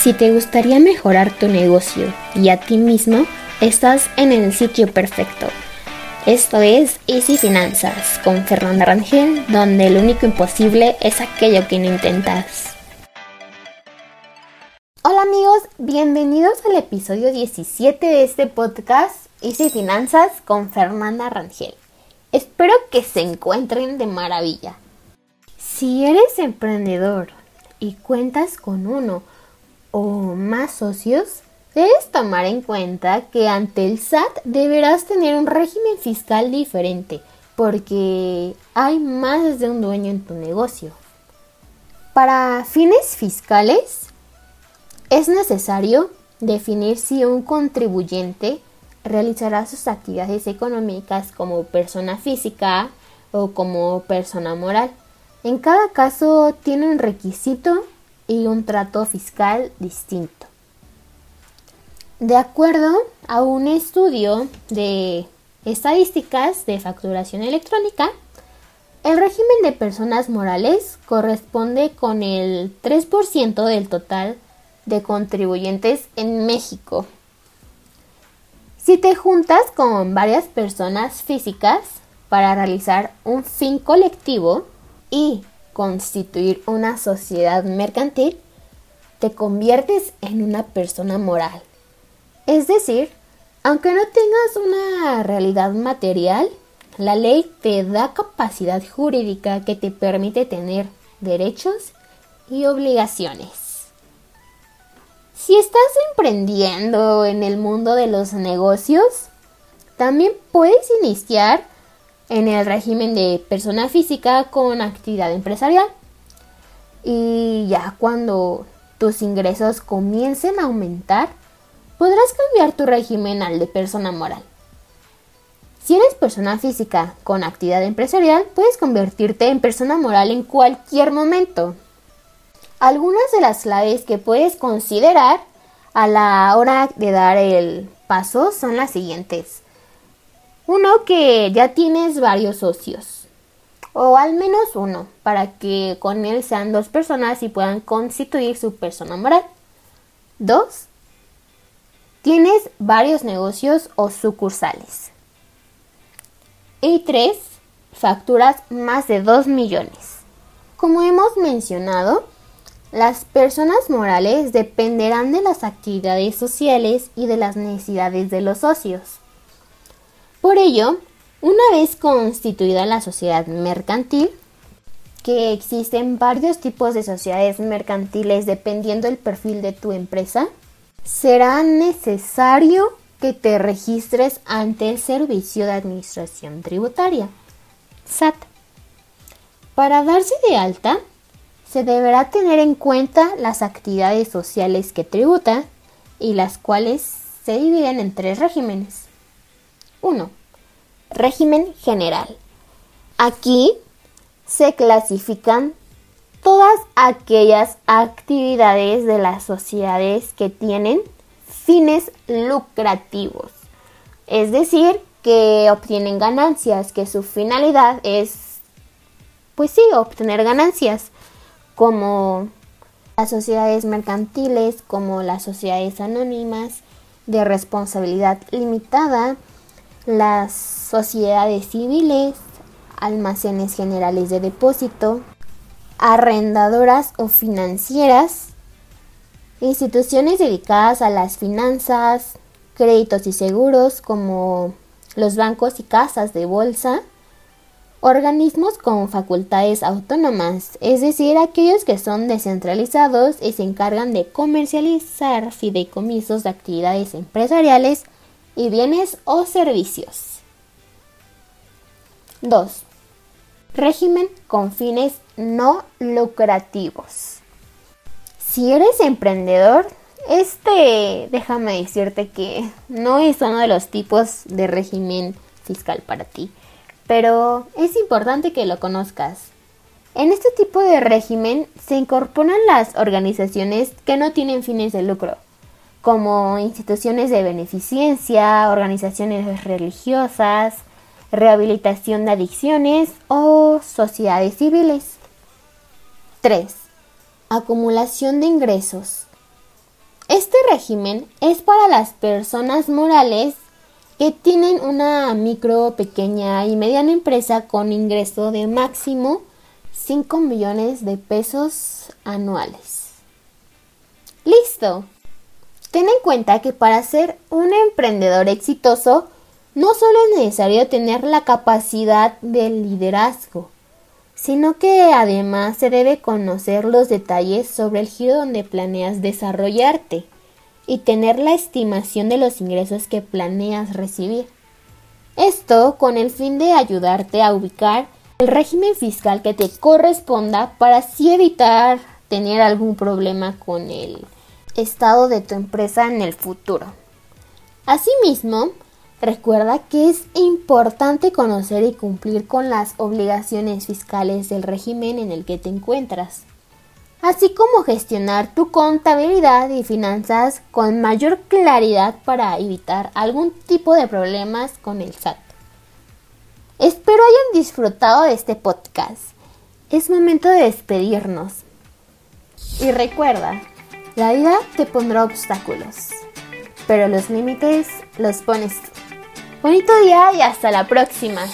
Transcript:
Si te gustaría mejorar tu negocio y a ti mismo, estás en el sitio perfecto. Esto es Easy Finanzas con Fernanda Rangel, donde lo único imposible es aquello que no intentas. Hola amigos, bienvenidos al episodio 17 de este podcast Easy Finanzas con Fernanda Rangel. Espero que se encuentren de maravilla. Si eres emprendedor y cuentas con uno o más socios, debes tomar en cuenta que ante el SAT deberás tener un régimen fiscal diferente, porque hay más de un dueño en tu negocio. Para fines fiscales, es necesario definir si un contribuyente realizará sus actividades económicas como persona física o como persona moral. En cada caso tiene un requisito y un trato fiscal distinto. De acuerdo a un estudio de estadísticas de facturación electrónica, el régimen de personas morales corresponde con el 3% del total de contribuyentes en México. Si te juntas con varias personas físicas para realizar un fin colectivo y constituir una sociedad mercantil, te conviertes en una persona moral. Es decir, aunque no tengas una realidad material, la ley te da capacidad jurídica que te permite tener derechos y obligaciones. Si estás emprendiendo en el mundo de los negocios, también puedes iniciar en el régimen de persona física con actividad empresarial. Y ya cuando tus ingresos comiencen a aumentar, podrás cambiar tu régimen al de persona moral. Si eres persona física con actividad empresarial, puedes convertirte en persona moral en cualquier momento. Algunas de las claves que puedes considerar a la hora de dar el paso son las siguientes. Uno que ya tienes varios socios. O al menos uno, para que con él sean dos personas y puedan constituir su persona moral. Dos, tienes varios negocios o sucursales. Y tres, facturas más de 2 millones. Como hemos mencionado, las personas morales dependerán de las actividades sociales y de las necesidades de los socios. Por ello, una vez constituida la sociedad mercantil, que existen varios tipos de sociedades mercantiles dependiendo del perfil de tu empresa, será necesario que te registres ante el Servicio de Administración Tributaria, SAT. Para darse de alta, se deberá tener en cuenta las actividades sociales que tributa y las cuales se dividen en tres regímenes. 1. Régimen general. Aquí se clasifican todas aquellas actividades de las sociedades que tienen fines lucrativos. Es decir, que obtienen ganancias, que su finalidad es, pues sí, obtener ganancias, como las sociedades mercantiles, como las sociedades anónimas de responsabilidad limitada, las sociedades civiles, almacenes generales de depósito, arrendadoras o financieras, instituciones dedicadas a las finanzas, créditos y seguros como los bancos y casas de bolsa, organismos con facultades autónomas, es decir, aquellos que son descentralizados y se encargan de comercializar fideicomisos de actividades empresariales y bienes o servicios. 2. Régimen con fines no lucrativos. Si eres emprendedor, este, déjame decirte que no es uno de los tipos de régimen fiscal para ti, pero es importante que lo conozcas. En este tipo de régimen se incorporan las organizaciones que no tienen fines de lucro, como instituciones de beneficencia, organizaciones religiosas, rehabilitación de adicciones o sociedades civiles. 3. Acumulación de ingresos. Este régimen es para las personas morales que tienen una micro, pequeña y mediana empresa con ingreso de máximo 5 millones de pesos anuales. Listo. Ten en cuenta que para ser un emprendedor exitoso no solo es necesario tener la capacidad del liderazgo, sino que además se debe conocer los detalles sobre el giro donde planeas desarrollarte y tener la estimación de los ingresos que planeas recibir. Esto con el fin de ayudarte a ubicar el régimen fiscal que te corresponda para así evitar tener algún problema con el estado de tu empresa en el futuro. Asimismo, recuerda que es importante conocer y cumplir con las obligaciones fiscales del régimen en el que te encuentras así como gestionar tu contabilidad y finanzas con mayor claridad para evitar algún tipo de problemas con el SAT. Espero hayan disfrutado de este podcast. Es momento de despedirnos. Y recuerda, la vida te pondrá obstáculos, pero los límites los pones tú. Bonito día y hasta la próxima.